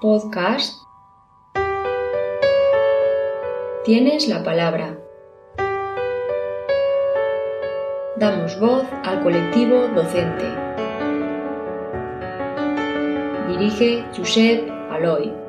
podcast Tienes la palabra. Damos voz al colectivo docente. Dirige Josep Aloy.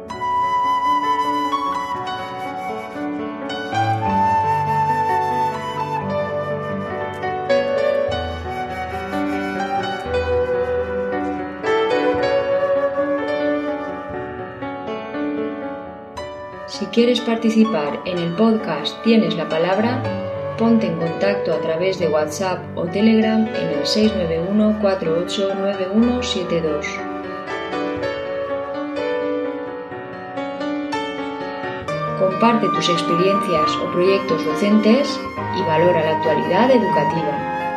Quieres participar en el podcast Tienes la palabra, ponte en contacto a través de WhatsApp o Telegram en el 691 489172. Comparte tus experiencias o proyectos docentes y valora la actualidad educativa.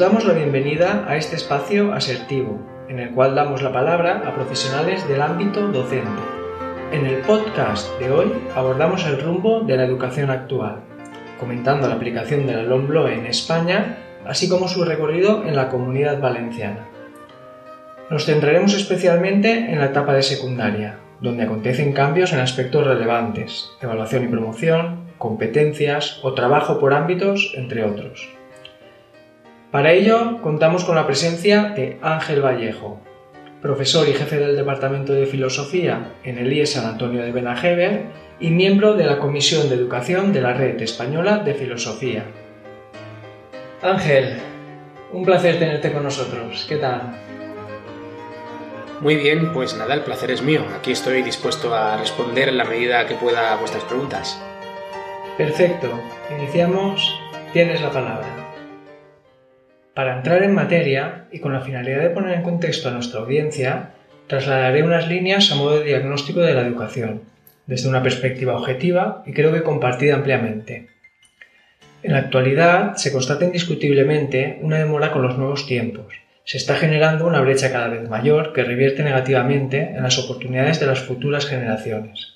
Damos la bienvenida a este espacio asertivo, en el cual damos la palabra a profesionales del ámbito docente. En el podcast de hoy abordamos el rumbo de la educación actual, comentando la aplicación de la LOMBLOE en España, así como su recorrido en la comunidad valenciana. Nos centraremos especialmente en la etapa de secundaria, donde acontecen cambios en aspectos relevantes, evaluación y promoción, competencias o trabajo por ámbitos, entre otros. Para ello contamos con la presencia de Ángel Vallejo, profesor y jefe del Departamento de Filosofía en el IES San Antonio de Benajever y miembro de la Comisión de Educación de la Red Española de Filosofía. Ángel, un placer tenerte con nosotros. ¿Qué tal? Muy bien, pues nada, el placer es mío. Aquí estoy dispuesto a responder en la medida que pueda a vuestras preguntas. Perfecto. Iniciamos. Tienes la palabra. Para entrar en materia y con la finalidad de poner en contexto a nuestra audiencia, trasladaré unas líneas a modo de diagnóstico de la educación, desde una perspectiva objetiva y creo que compartida ampliamente. En la actualidad se constata indiscutiblemente una demora con los nuevos tiempos. Se está generando una brecha cada vez mayor que revierte negativamente en las oportunidades de las futuras generaciones.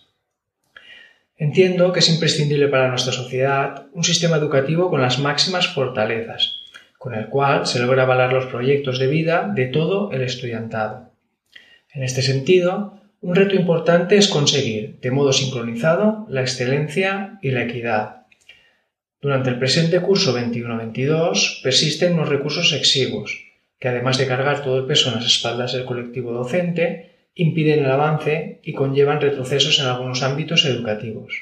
Entiendo que es imprescindible para nuestra sociedad un sistema educativo con las máximas fortalezas, con el cual se logra avalar los proyectos de vida de todo el estudiantado. En este sentido, un reto importante es conseguir, de modo sincronizado, la excelencia y la equidad. Durante el presente curso 21-22 persisten unos recursos exiguos, que además de cargar todo el peso en las espaldas del colectivo docente, impiden el avance y conllevan retrocesos en algunos ámbitos educativos.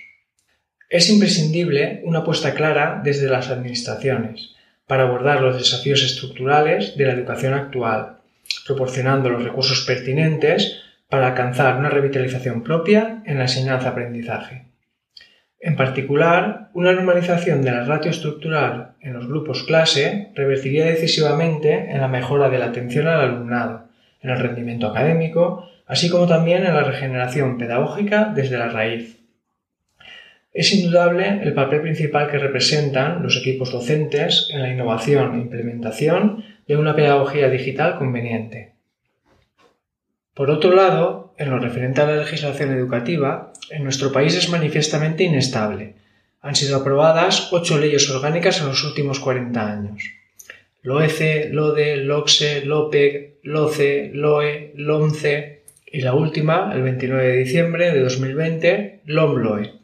Es imprescindible una apuesta clara desde las administraciones, para abordar los desafíos estructurales de la educación actual, proporcionando los recursos pertinentes para alcanzar una revitalización propia en la enseñanza-aprendizaje. En particular, una normalización de la ratio estructural en los grupos clase revertiría decisivamente en la mejora de la atención al alumnado, en el rendimiento académico, así como también en la regeneración pedagógica desde la raíz. Es indudable el papel principal que representan los equipos docentes en la innovación e implementación de una pedagogía digital conveniente. Por otro lado, en lo referente a la legislación educativa, en nuestro país es manifiestamente inestable. Han sido aprobadas ocho leyes orgánicas en los últimos 40 años. LOECE, LODE, LOCSE, LOPEG, LOCE, LOE, LOMCE y la última, el 29 de diciembre de 2020, LOMLOE.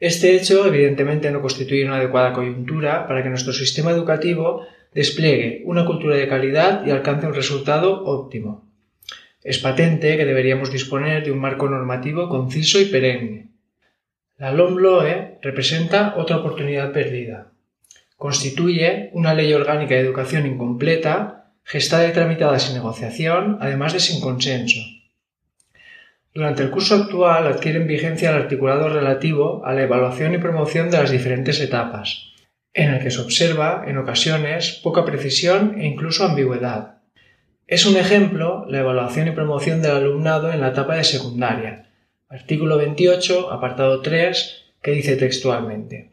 Este hecho evidentemente no constituye una adecuada coyuntura para que nuestro sistema educativo despliegue una cultura de calidad y alcance un resultado óptimo. Es patente que deberíamos disponer de un marco normativo conciso y perenne. La LOMLOE representa otra oportunidad perdida. Constituye una ley orgánica de educación incompleta, gestada y tramitada sin negociación, además de sin consenso durante el curso actual adquieren vigencia el articulado relativo a la evaluación y promoción de las diferentes etapas, en el que se observa, en ocasiones, poca precisión e incluso ambigüedad. Es un ejemplo la evaluación y promoción del alumnado en la etapa de secundaria. Artículo 28, apartado 3, que dice textualmente.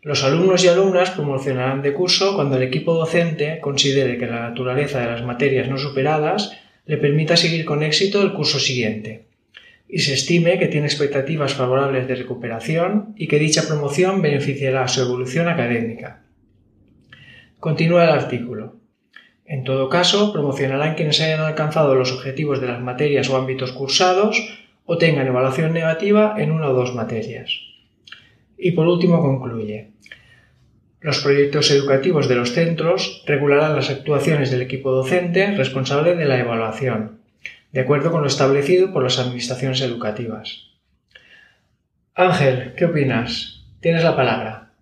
Los alumnos y alumnas promocionarán de curso cuando el equipo docente considere que la naturaleza de las materias no superadas le permita seguir con éxito el curso siguiente y se estime que tiene expectativas favorables de recuperación y que dicha promoción beneficiará su evolución académica. Continúa el artículo. En todo caso, promocionarán quienes hayan alcanzado los objetivos de las materias o ámbitos cursados o tengan evaluación negativa en una o dos materias. Y por último concluye. Los proyectos educativos de los centros regularán las actuaciones del equipo docente responsable de la evaluación, de acuerdo con lo establecido por las administraciones educativas. Ángel, ¿qué opinas? Tienes la palabra.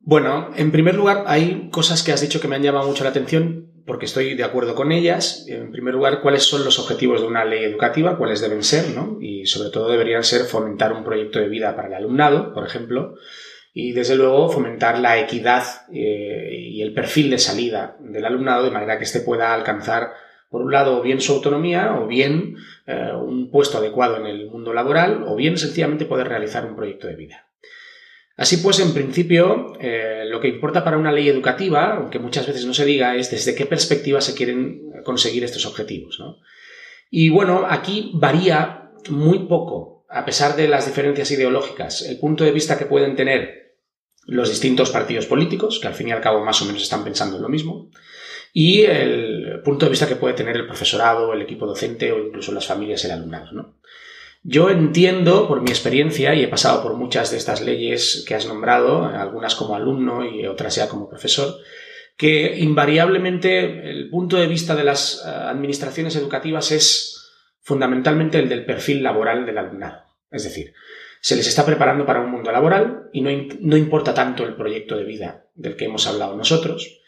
Bueno, en primer lugar, hay cosas que has dicho que me han llamado mucho la atención porque estoy de acuerdo con ellas. En primer lugar, cuáles son los objetivos de una ley educativa, cuáles deben ser, ¿no? Y sobre todo deberían ser fomentar un proyecto de vida para el alumnado, por ejemplo, y desde luego fomentar la equidad eh, y el perfil de salida del alumnado de manera que éste pueda alcanzar por un lado bien su autonomía o bien eh, un puesto adecuado en el mundo laboral o bien sencillamente poder realizar un proyecto de vida. Así pues, en principio, eh, lo que importa para una ley educativa, aunque muchas veces no se diga, es desde qué perspectiva se quieren conseguir estos objetivos. Y bueno, aquí varía muy poco, a pesar de las diferencias ideológicas, el punto de vista que pueden tener los distintos partidos políticos, que al fin y al cabo más o menos están pensando en lo mismo, y el punto de vista que puede tener el profesorado, el equipo docente o incluso las familias y el alumnado. Yo entiendo, por mi experiencia, y he pasado por muchas de estas leyes que has nombrado, algunas como alumno y otras ya como profesor, que invariablemente el punto de vista de las eh, administraciones educativas es fundamentalmente el del perfil laboral del alumnado. Es decir, se les está preparando para un mundo laboral y no, importa tanto el proyecto de vida del que hemos hablado nosotros,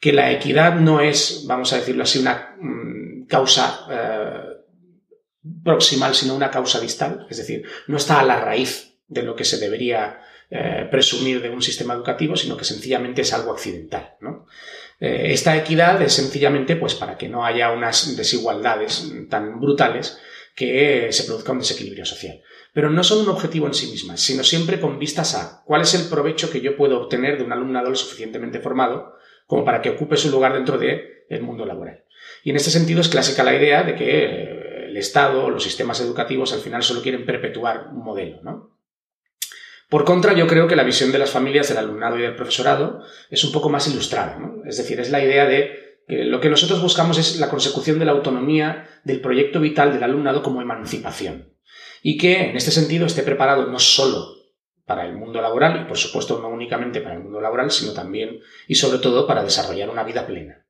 que la equidad no es, vamos a decirlo así, una mm, causa eh, proximal, sino una causa distal, es decir, no está a la raíz de lo que se debería eh, presumir de un sistema educativo, sino que sencillamente es algo accidental. Eh, esta equidad es sencillamente pues, para que no haya unas desigualdades tan brutales que se produzca un desequilibrio social pero no son un objetivo en sí mismas, sino siempre con vistas a cuál es el provecho que yo puedo obtener de un alumnado lo suficientemente formado como para que ocupe su lugar dentro del mundo laboral. Y en este sentido es clásica la idea de que eh, el Estado o los sistemas educativos al final solo quieren perpetuar un modelo, ¿no? Por contra, yo creo que la visión de las familias, del alumnado y del profesorado es un poco más ilustrada, ¿no? Es decir, es la idea de que lo que nosotros buscamos es la consecución de la autonomía del proyecto vital del alumnado como emancipación y que en este sentido esté preparado no solo para el mundo laboral y por supuesto no únicamente para el mundo laboral, sino también y sobre todo para desarrollar una vida plena.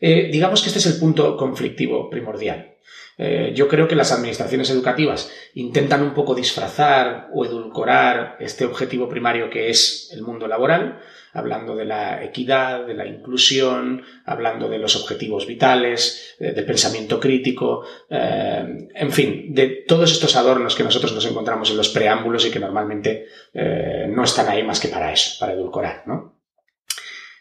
Eh, digamos que este es el punto conflictivo primordial. Eh, yo creo que las administraciones educativas intentan un poco disfrazar o edulcorar este objetivo primario que es el mundo laboral, hablando de la equidad, de la inclusión, hablando de los objetivos vitales, eh, del pensamiento crítico, eh, en fin, de todos estos adornos que nosotros nos encontramos en los preámbulos y que normalmente eh, no están ahí más que para eso, para edulcorar, ¿no?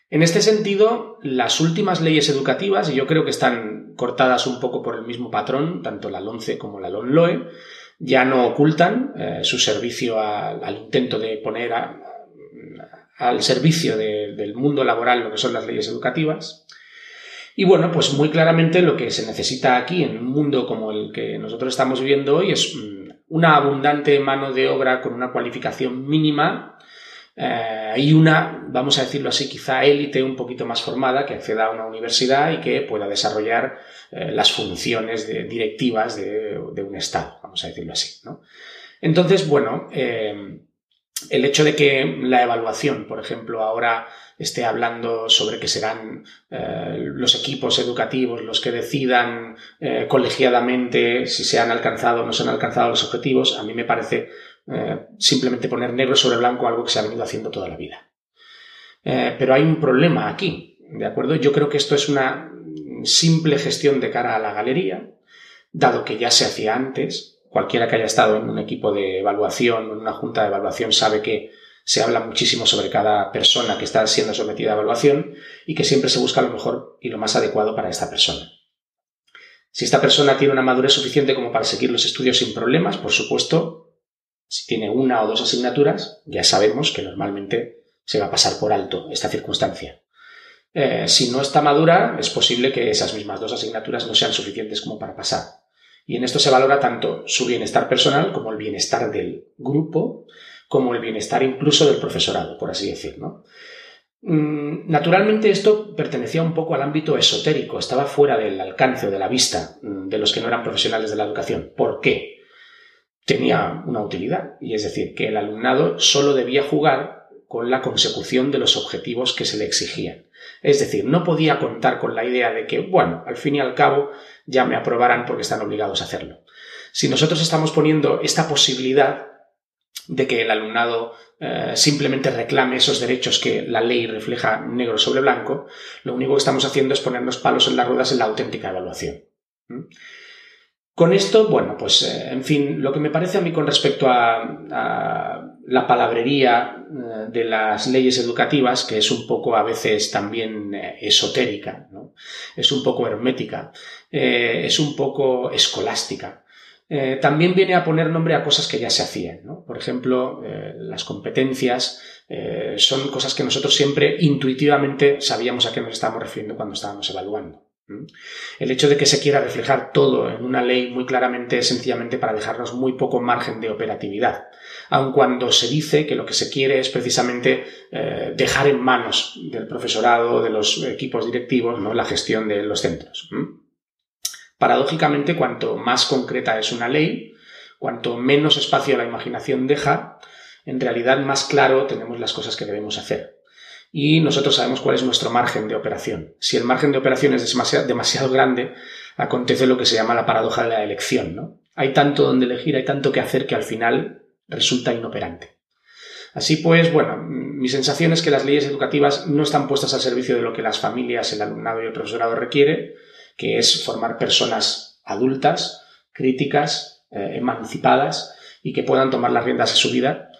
En este sentido, las últimas leyes educativas, y yo creo que están cortadas un poco por el mismo patrón, tanto la LONCE como la LONLOE, ya no ocultan su servicio al intento de poner al servicio del mundo laboral lo que son las leyes educativas. Y bueno, pues muy claramente lo que se necesita aquí en un mundo como el que nosotros estamos viviendo hoy es mm, una abundante mano de obra con una cualificación mínima eh, y una, vamos a decirlo así, quizá élite un poquito más formada que acceda a una universidad y que pueda desarrollar eh, las funciones directivas de, un Estado, vamos a decirlo así. Entonces, bueno, eh, el hecho de que la evaluación, por ejemplo, ahora esté hablando sobre que serán eh, los equipos educativos los que decidan colegiadamente si se han alcanzado o no se han alcanzado los objetivos, a mí me parece eh, simplemente poner negro sobre blanco algo que se ha venido haciendo toda la vida. pero hay un problema aquí, ¿de acuerdo? Yo creo que esto es una simple gestión de cara a la galería, dado que ya se hacía antes, cualquiera que haya estado en un equipo de evaluación, en una junta de evaluación, sabe que se habla muchísimo sobre cada persona que está siendo sometida a evaluación y que siempre se busca lo mejor y lo más adecuado para esta persona. Si esta persona tiene una madurez suficiente como para seguir los estudios sin problemas, por supuesto, si tiene una o dos asignaturas, ya sabemos que normalmente se va a pasar por alto esta circunstancia. Eh, si no está madura, es posible que esas mismas dos asignaturas no sean suficientes como para pasar. Y en esto se valora tanto su bienestar personal como el bienestar del grupo, como el bienestar incluso del profesorado, por así decirlo. Mm, naturalmente esto pertenecía un poco al ámbito esotérico, estaba fuera del alcance o de la vista mm, de los que no eran profesionales de la educación. ¿Por qué? Tenía una utilidad, y es decir, que el alumnado solo debía jugar con la consecución de los objetivos que se le exigían. Es decir, no podía contar con la idea de que, bueno, al fin y al cabo ya me aprobarán porque están obligados a hacerlo. Si nosotros estamos poniendo esta posibilidad de que el alumnado eh, simplemente reclame esos derechos que la ley refleja negro sobre blanco, lo único que estamos haciendo es ponernos palos en las ruedas en la auténtica evaluación. Con esto, bueno, pues eh, en fin, lo que me parece a mí con respecto a, la palabrería eh, de las leyes educativas, que es un poco a veces también esotérica, es un poco hermética, es un poco escolástica. Eh, también viene a poner nombre a cosas que ya se hacían. Por ejemplo, eh, las competencias eh, son cosas que nosotros siempre intuitivamente sabíamos a qué nos estábamos refiriendo cuando estábamos evaluando. El hecho de que se quiera reflejar todo en una ley muy claramente es sencillamente para dejarnos muy poco margen de operatividad, aun cuando se dice que lo que se quiere es precisamente dejar en manos del profesorado, de los equipos directivos, ¿no? la gestión de los centros. Paradójicamente, cuanto más concreta es una ley, cuanto menos espacio la imaginación deja, en realidad más claro tenemos las cosas que debemos hacer. Y nosotros sabemos cuál es nuestro margen de operación. Si el margen de operación es demasiado, grande, acontece lo que se llama la paradoja de la elección. ¿no? Hay tanto donde elegir, hay tanto que hacer que al final resulta inoperante. Así pues, bueno, mi sensación es que las leyes educativas no están puestas al servicio de lo que las familias, el alumnado y el profesorado requiere, que es formar personas adultas, críticas, eh, emancipadas y que puedan tomar las riendas de su vida.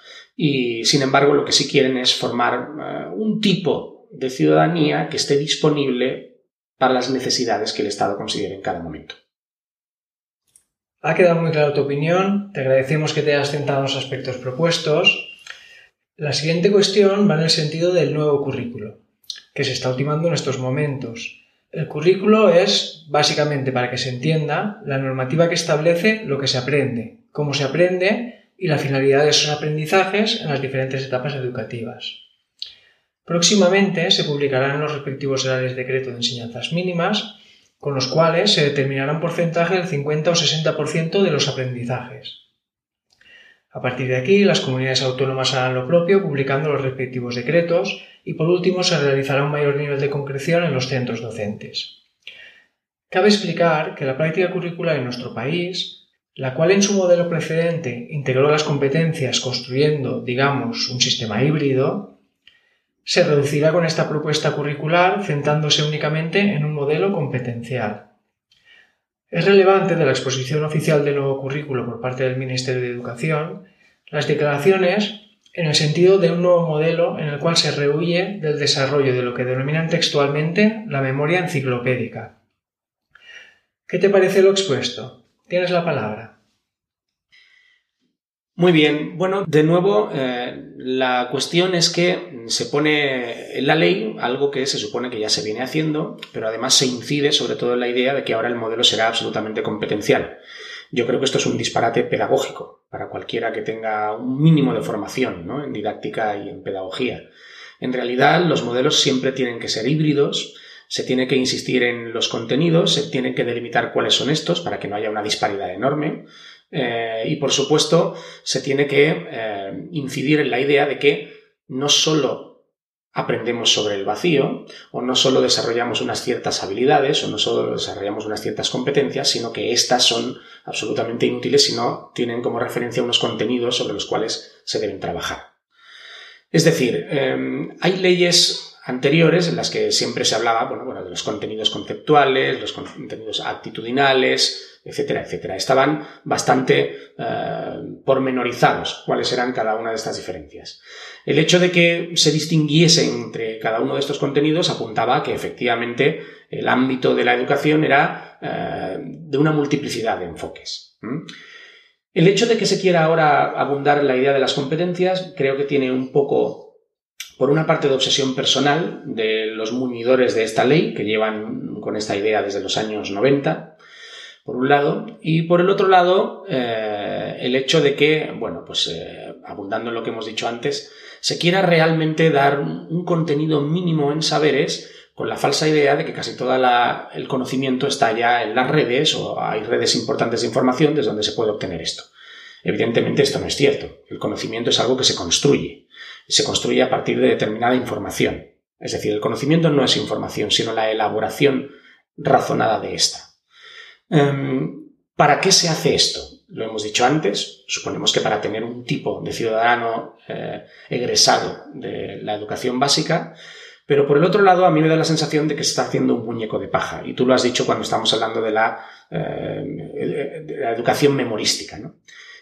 Y, sin embargo, lo que sí quieren es formar eh, un tipo de ciudadanía que esté disponible para las necesidades que el Estado considere en cada momento. Ha quedado muy clara tu opinión, te agradecemos que te hayas centrado en los aspectos propuestos. La siguiente cuestión va en el sentido del nuevo currículo, que se está ultimando en estos momentos. El currículo es, básicamente, para que se entienda, la normativa que establece lo que se aprende, cómo se aprende y la finalidad de esos aprendizajes en las diferentes etapas educativas. Próximamente se publicarán los respectivos Reales Decreto de Enseñanzas Mínimas, con los cuales se determinará un porcentaje del 50 o 60% de los aprendizajes. A partir de aquí, las comunidades autónomas harán lo propio, publicando los respectivos decretos, y por último se realizará un mayor nivel de concreción en los centros docentes. Cabe explicar que la práctica curricular en nuestro país, la cual en su modelo precedente integró las competencias construyendo, digamos, un sistema híbrido, se reducirá con esta propuesta curricular centrándose únicamente en un modelo competencial. Es relevante de la exposición oficial del nuevo currículo por parte del Ministerio de Educación las declaraciones en el sentido de un nuevo modelo en el cual se rehuye del desarrollo de lo que denominan textualmente la memoria enciclopédica. ¿Qué te parece lo expuesto? Tienes la palabra. Muy bien, bueno, de nuevo, eh, la cuestión es que se pone en la ley algo que se supone que ya se viene haciendo, pero además se incide sobre todo en la idea de que ahora el modelo será absolutamente competencial. Yo creo que esto es un disparate pedagógico para cualquiera que tenga un mínimo de formación en didáctica y en pedagogía. En realidad, los modelos siempre tienen que ser híbridos, se tiene que insistir en los contenidos, se tiene que delimitar cuáles son estos para que no haya una disparidad enorme. Eh, y por supuesto, se tiene que eh, incidir en la idea de que no solo aprendemos sobre el vacío, o no solo desarrollamos unas ciertas habilidades, o no solo desarrollamos unas ciertas competencias, sino que éstas son absolutamente inútiles si no tienen como referencia unos contenidos sobre los cuales se deben trabajar. Es decir, em, hay leyes anteriores en las que siempre se hablaba bueno, bueno, de los contenidos conceptuales, los contenidos actitudinales, etcétera, etcétera. Estaban bastante eh, pormenorizados cuáles eran cada una de estas diferencias. El hecho de que se distinguiese entre cada uno de estos contenidos apuntaba a que efectivamente el ámbito de la educación era eh, de una multiplicidad de enfoques. El hecho de que se quiera ahora abundar en la idea de las competencias creo que tiene un poco por una parte de obsesión personal de los muñidores de esta ley, que llevan con esta idea desde los años 90, por un lado, y por el otro lado, eh, el hecho de que, bueno, pues eh, abundando en lo que hemos dicho antes, se quiera realmente dar un contenido mínimo en saberes con la falsa idea de que casi todo el conocimiento está ya en las redes o hay redes importantes de información desde donde se puede obtener esto. Evidentemente esto no es cierto. El conocimiento es algo que se construye se construye a partir de determinada información. Es decir, el conocimiento no es información, sino la elaboración razonada de esta. Em, ¿Para qué se hace esto? Lo hemos dicho antes, suponemos que para tener un tipo de ciudadano eh, egresado de la educación básica, pero por el otro lado, a mí me da la sensación de que se está haciendo un muñeco de paja. Y tú lo has dicho cuando estamos hablando de la, eh, de la educación memorística. ¿no?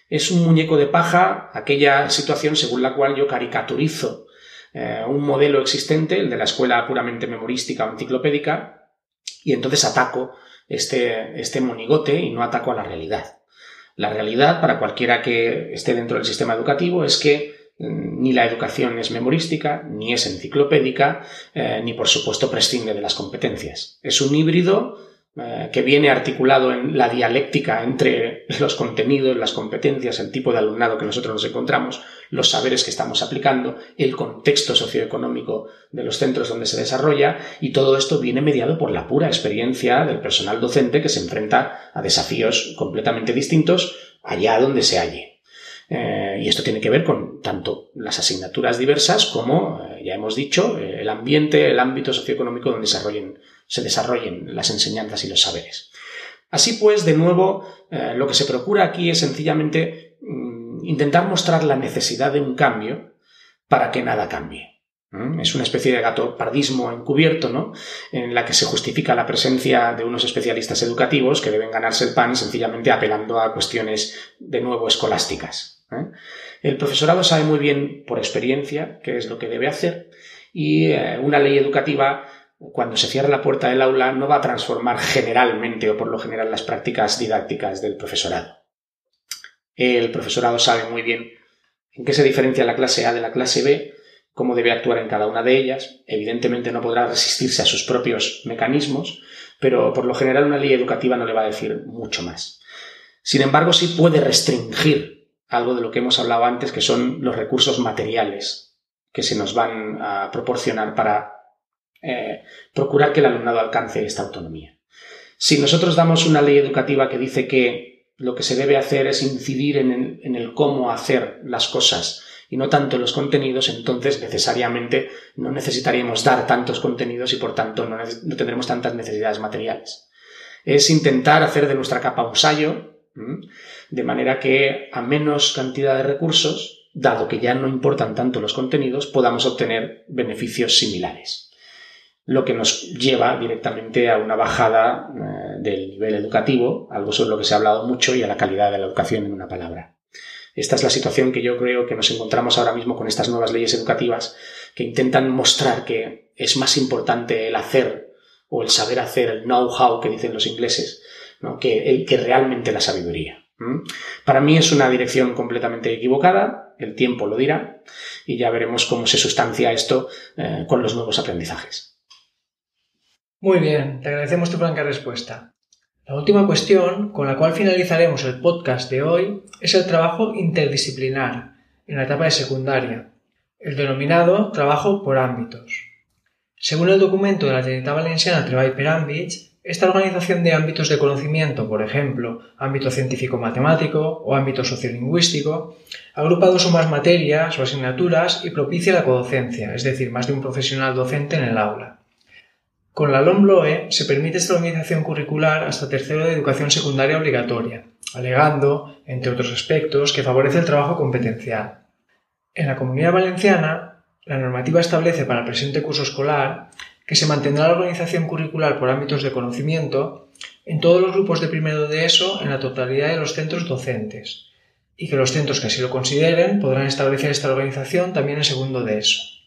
Es un muñeco de paja aquella situación según la cual yo caricaturizo eh, un modelo existente, el de la escuela puramente memorística o enciclopédica, y entonces ataco este, este monigote y no ataco a la realidad. La realidad, para cualquiera que esté dentro del sistema educativo, es que mm, ni la educación es memorística, ni es enciclopédica, eh, ni por supuesto prescinde de las competencias. Es un híbrido eh, que viene articulado en la dialéctica entre los contenidos, las competencias, el tipo de alumnado que nosotros nos encontramos, los saberes que estamos aplicando, el contexto socioeconómico de los centros donde se desarrolla y todo esto viene mediado por la pura experiencia del personal docente que se enfrenta a desafíos completamente distintos allá donde se halle. Eh, y esto tiene que ver con tanto las asignaturas diversas como, eh, ya hemos dicho, el ambiente, el ámbito socioeconómico donde desarrollen se desarrollen las enseñanzas y los saberes. Así pues, de nuevo, eh, lo que se procura aquí es sencillamente mm, intentar mostrar la necesidad de un cambio para que nada cambie. Es una especie de gato pardismo encubierto, ¿no? En la que se justifica la presencia de unos especialistas educativos que deben ganarse el pan sencillamente apelando a cuestiones de nuevo escolásticas. ¿eh? El profesorado sabe muy bien por experiencia qué es lo que debe hacer y eh, una ley educativa cuando se cierra la puerta del aula no va a transformar generalmente o por lo general las prácticas didácticas del profesorado. El profesorado sabe muy bien en qué se diferencia la clase A de la clase B, cómo debe actuar en cada una de ellas. Evidentemente no podrá resistirse a sus propios mecanismos, pero por lo general una ley educativa no le va a decir mucho más. Sin embargo, sí puede restringir algo de lo que hemos hablado antes, que son los recursos materiales que se nos van a proporcionar para eh, procurar que el alumnado alcance esta autonomía. Si nosotros damos una ley educativa que dice que lo que se debe hacer es incidir en el, cómo hacer las cosas y no tanto en los contenidos, entonces necesariamente no necesitaríamos dar tantos contenidos y por tanto no, tendremos tantas necesidades materiales. Es intentar hacer de nuestra capa un sallo, de manera que a menos cantidad de recursos, dado que ya no importan tanto los contenidos, podamos obtener beneficios similares lo que nos lleva directamente a una bajada eh, del nivel educativo, algo sobre lo que se ha hablado mucho, y a la calidad de la educación en una palabra. Esta es la situación que yo creo que nos encontramos ahora mismo con estas nuevas leyes educativas que intentan mostrar que es más importante el hacer o el saber hacer, el know-how que dicen los ingleses, que, el, que realmente la sabiduría. Para mí es una dirección completamente equivocada, el tiempo lo dirá, y ya veremos cómo se sustancia esto eh, con los nuevos aprendizajes. Muy bien, te agradecemos tu franca respuesta. La última cuestión, con la cual finalizaremos el podcast de hoy, es el trabajo interdisciplinar en la etapa de secundaria, el denominado trabajo por ámbitos. Según el documento de la Generalitat Valenciana Treball per Àmbits, esta organización de ámbitos de conocimiento, por ejemplo, ámbito científico-matemático o ámbito sociolingüístico, agrupa dos o más materias o asignaturas y propicia la codocencia, es decir, más de un profesional docente en el aula. Con la LOMLOE se permite esta organización curricular hasta tercero de educación secundaria obligatoria, alegando, entre otros aspectos, que favorece el trabajo competencial. En la comunidad valenciana, La normativa establece para el presente curso escolar que se mantendrá la organización curricular por ámbitos de conocimiento en todos los grupos de primero de ESO en la totalidad de los centros docentes y que los centros que así lo consideren podrán establecer esta organización también en segundo de ESO.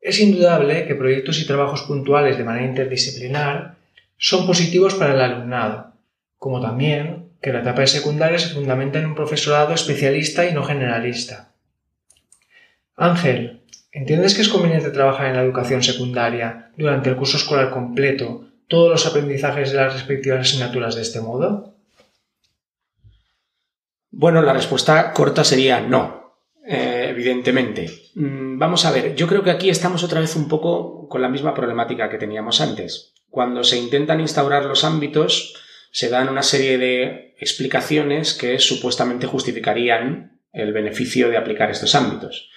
Es indudable que proyectos y trabajos puntuales de manera interdisciplinar son positivos para el alumnado, como también que la etapa de secundaria se fundamenta en un profesorado especialista y no generalista. Ángel, ¿Entiendes que es conveniente trabajar en la educación secundaria durante el curso escolar completo todos los aprendizajes de las respectivas asignaturas de este modo? Bueno, la respuesta corta sería no, eh, evidentemente. Mm, vamos a ver, yo creo que aquí estamos otra vez un poco con la misma problemática que teníamos antes. Cuando se intentan instaurar los ámbitos, se dan una serie de explicaciones que supuestamente justificarían el beneficio de aplicar estos ámbitos.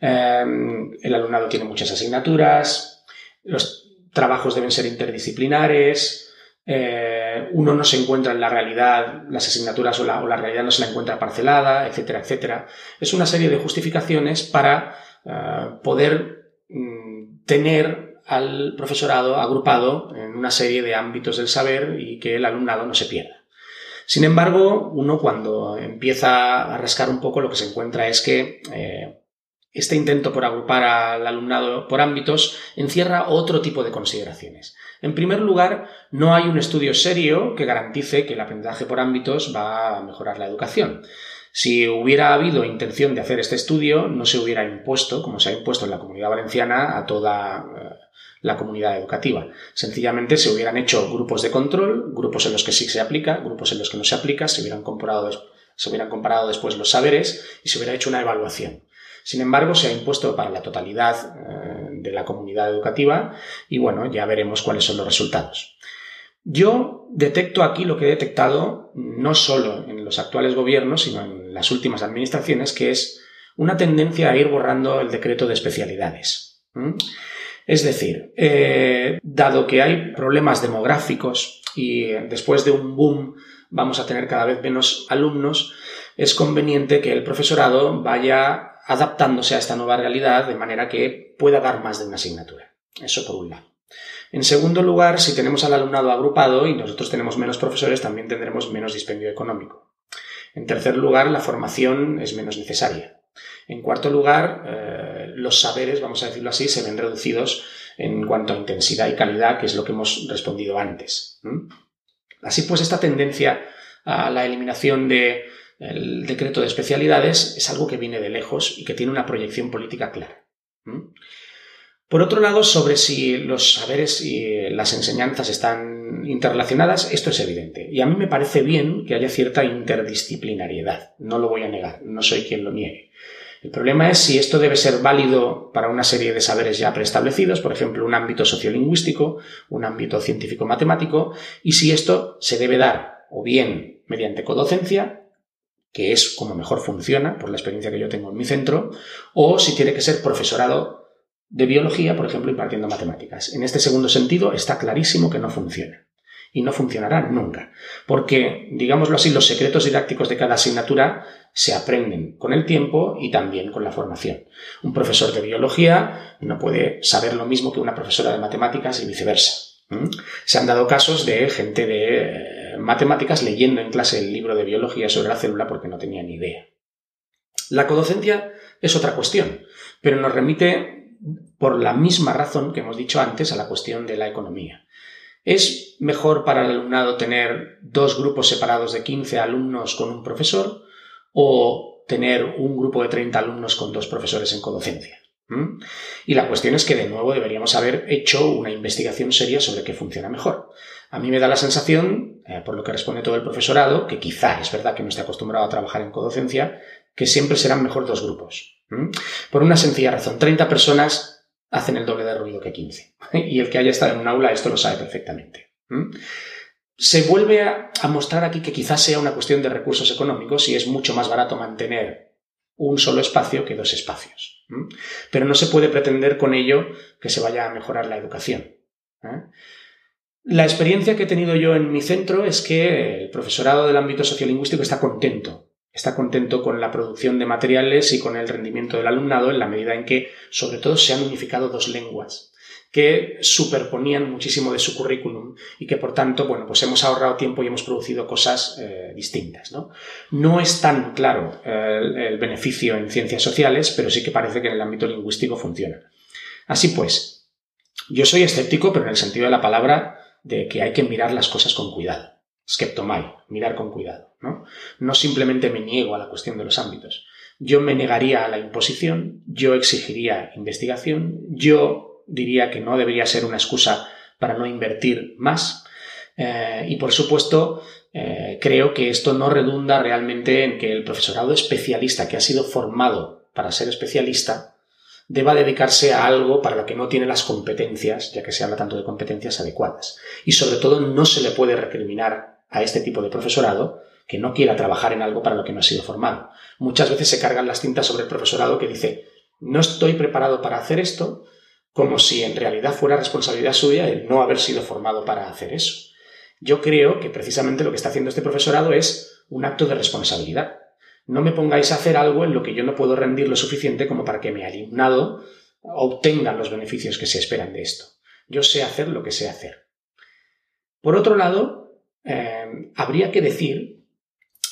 Em, el alumnado tiene muchas asignaturas, los trabajos deben ser interdisciplinares, eh, uno no se encuentra en la realidad, las asignaturas o la, realidad no se la encuentra parcelada, etcétera, etcétera. Es una serie de justificaciones para eh, poder mm, tener al profesorado agrupado en una serie de ámbitos del saber y que el alumnado no se pierda. Sin embargo, uno cuando empieza a rascar un poco lo que se encuentra es que eh, este intento por agrupar al alumnado por ámbitos encierra otro tipo de consideraciones. En primer lugar, no hay un estudio serio que garantice que el aprendizaje por ámbitos va a mejorar la educación. Si hubiera habido intención de hacer este estudio, no se hubiera impuesto, como se ha impuesto en la comunidad valenciana, a toda eh, la comunidad educativa. Sencillamente se hubieran hecho grupos de control, grupos en los que sí se aplica, grupos en los que no se aplica, se hubieran comparado, se hubieran comparado después los saberes y se hubiera hecho una evaluación. Sin embargo, se ha impuesto para la totalidad eh, de la comunidad educativa y bueno, ya veremos cuáles son los resultados. Yo detecto aquí lo que he detectado no solo en los actuales gobiernos, sino en las últimas administraciones, que es una tendencia a ir borrando el decreto de especialidades. Es decir, eh, dado que hay problemas demográficos y después de un boom vamos a tener cada vez menos alumnos, es conveniente que el profesorado vaya adaptándose a esta nueva realidad de manera que pueda dar más de una asignatura. Eso por un lado. En segundo lugar, si tenemos al alumnado agrupado y nosotros tenemos menos profesores, también tendremos menos dispendio económico. En tercer lugar, la formación es menos necesaria. En cuarto lugar, eh, los saberes, vamos a decirlo así, se ven reducidos en cuanto a intensidad y calidad, que es lo que hemos respondido antes. Así pues, esta tendencia a la eliminación de el decreto de especialidades es algo que viene de lejos y que tiene una proyección política clara. Por otro lado, sobre si los saberes y las enseñanzas están interrelacionadas, esto es evidente. Y a mí me parece bien que haya cierta interdisciplinariedad. No lo voy a negar, no soy quien lo niegue. El problema es si esto debe ser válido para una serie de saberes ya preestablecidos, por ejemplo, un ámbito sociolingüístico, un ámbito científico-matemático, y si esto se debe dar o bien mediante codocencia que es como mejor funciona, por la experiencia que yo tengo en mi centro, o si tiene que ser profesorado de biología, por ejemplo, impartiendo matemáticas. En este segundo sentido está clarísimo que no funciona. Y no funcionará nunca. Porque, digámoslo así, los secretos didácticos de cada asignatura se aprenden con el tiempo y también con la formación. Un profesor de biología no puede saber lo mismo que una profesora de matemáticas y viceversa. Se han dado casos de gente de matemáticas leyendo en clase el libro de biología sobre la célula porque no tenía ni idea. La codocencia es otra cuestión, pero nos remite por la misma razón que hemos dicho antes a la cuestión de la economía. ¿Es mejor para el alumnado tener dos grupos separados de 15 alumnos con un profesor o tener un grupo de 30 alumnos con dos profesores en codocencia? Y la cuestión es que de nuevo deberíamos haber hecho una investigación seria sobre qué funciona mejor. A mí me da la sensación, eh, por lo que responde todo el profesorado, que quizá es verdad que no esté acostumbrado a trabajar en codocencia, que siempre serán mejor dos grupos. Por una sencilla razón, 30 personas hacen el doble de ruido que 15. Y el que haya estado en un aula esto lo sabe perfectamente. Se vuelve a mostrar aquí que quizás sea una cuestión de recursos económicos y es mucho más barato mantener un solo espacio que dos espacios. Pero no se puede pretender con ello que se vaya a mejorar la educación. ¿eh? La experiencia que he tenido yo en mi centro es que el profesorado del ámbito sociolingüístico está contento está contento con la producción de materiales y con el rendimiento del alumnado en la medida en que, sobre todo, se han unificado dos lenguas que superponían muchísimo de su currículum y que por tanto, bueno, pues hemos ahorrado tiempo y hemos producido cosas eh, distintas. ¿no? no es tan claro eh, el beneficio en ciencias sociales, pero sí que parece que en el ámbito lingüístico funciona. Así pues, yo soy escéptico, pero en el sentido de la palabra de que hay que mirar las cosas con cuidado. Skeptomai, mirar con cuidado. ¿no? no simplemente me niego a la cuestión de los ámbitos. Yo me negaría a la imposición, yo exigiría investigación, yo diría que no debería ser una excusa para no invertir más. Eh, y por supuesto, eh, creo que esto no redunda realmente en que el profesorado especialista que ha sido formado para ser especialista deba dedicarse a algo para lo que no tiene las competencias, ya que se habla tanto de competencias adecuadas. Y sobre todo no se le puede recriminar a este tipo de profesorado que no quiera trabajar en algo para lo que no ha sido formado. Muchas veces se cargan las tintas sobre el profesorado que dice no estoy preparado para hacer esto, como si en realidad fuera responsabilidad suya el no haber sido formado para hacer eso. Yo creo que precisamente lo que está haciendo este profesorado es un acto de responsabilidad. No me pongáis a hacer algo en lo que yo no puedo rendir lo suficiente como para que mi alumnado obtenga los beneficios que se esperan de esto. Yo sé hacer lo que sé hacer. Por otro lado, eh, habría que decir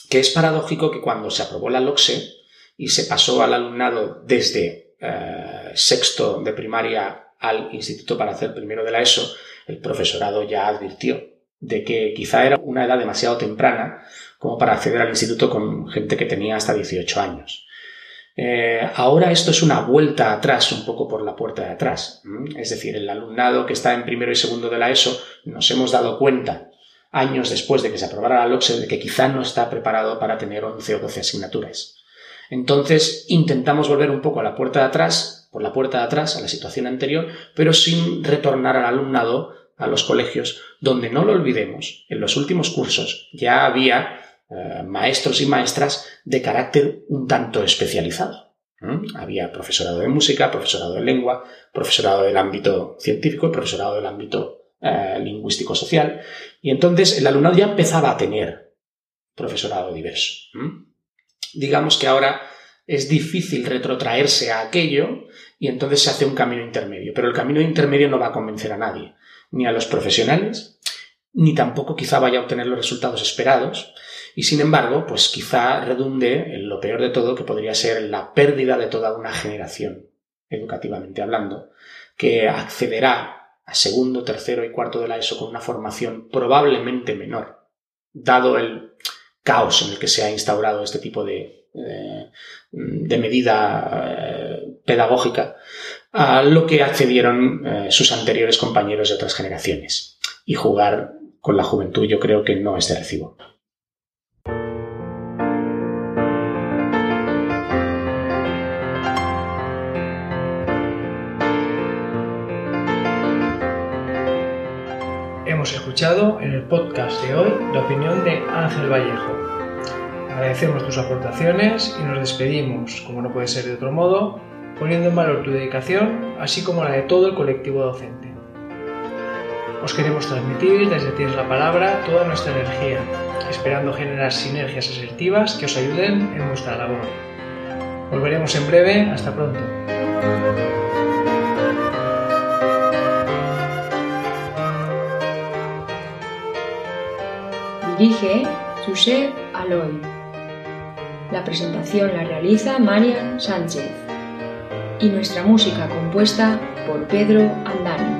que es paradójico que cuando se aprobó la LOCSE y se pasó al alumnado desde eh, sexto de primaria al instituto para hacer primero de la ESO, el profesorado ya advirtió de que quizá era una edad demasiado temprana como para acceder al instituto con gente que tenía hasta 18 años. Eh, ahora esto es una vuelta atrás, un poco por la puerta de atrás. Es decir, el alumnado que está en primero y segundo de la ESO nos hemos dado cuenta años después de que se aprobara la LOCSE de que quizá no está preparado para tener 11 o 12 asignaturas. Entonces intentamos volver un poco a la puerta de atrás por la puerta de atrás a la situación anterior, pero sin retornar al alumnado a los colegios, donde no lo olvidemos, en los últimos cursos ya había eh, maestros y maestras de carácter un tanto especializado. Había profesorado de música, profesorado de lengua, profesorado del ámbito científico, profesorado del ámbito eh, lingüístico-social, y entonces el alumnado ya empezaba a tener profesorado diverso. Digamos que ahora es difícil retrotraerse a aquello y entonces se hace un camino intermedio. Pero el camino intermedio no va a convencer a nadie, ni a los profesionales, ni tampoco quizá vaya a obtener los resultados esperados, y sin embargo, pues quizá redunde en lo peor de todo, que podría ser la pérdida de toda una generación, educativamente hablando, que accederá a segundo, tercero y cuarto de la ESO con una formación probablemente menor, dado el caos en el que se ha instaurado este tipo de, eh, de medida eh, pedagógica a lo que accedieron eh, sus anteriores compañeros de otras generaciones. Y jugar con la juventud yo creo que no es de recibo. Hemos escuchado en el podcast de hoy la opinión de Ángel Vallejo, Agradecemos tus aportaciones y nos despedimos, como no puede ser de otro modo, poniendo en valor tu dedicación, así como la de todo el colectivo docente. Os queremos transmitir desde Tienes la Palabra toda nuestra energía, esperando generar sinergias asertivas que os ayuden en vuestra labor. Volveremos en breve, hasta pronto. Dirige Josep Aloy. La presentación la realiza Marian Sánchez y nuestra música compuesta por Pedro Andani.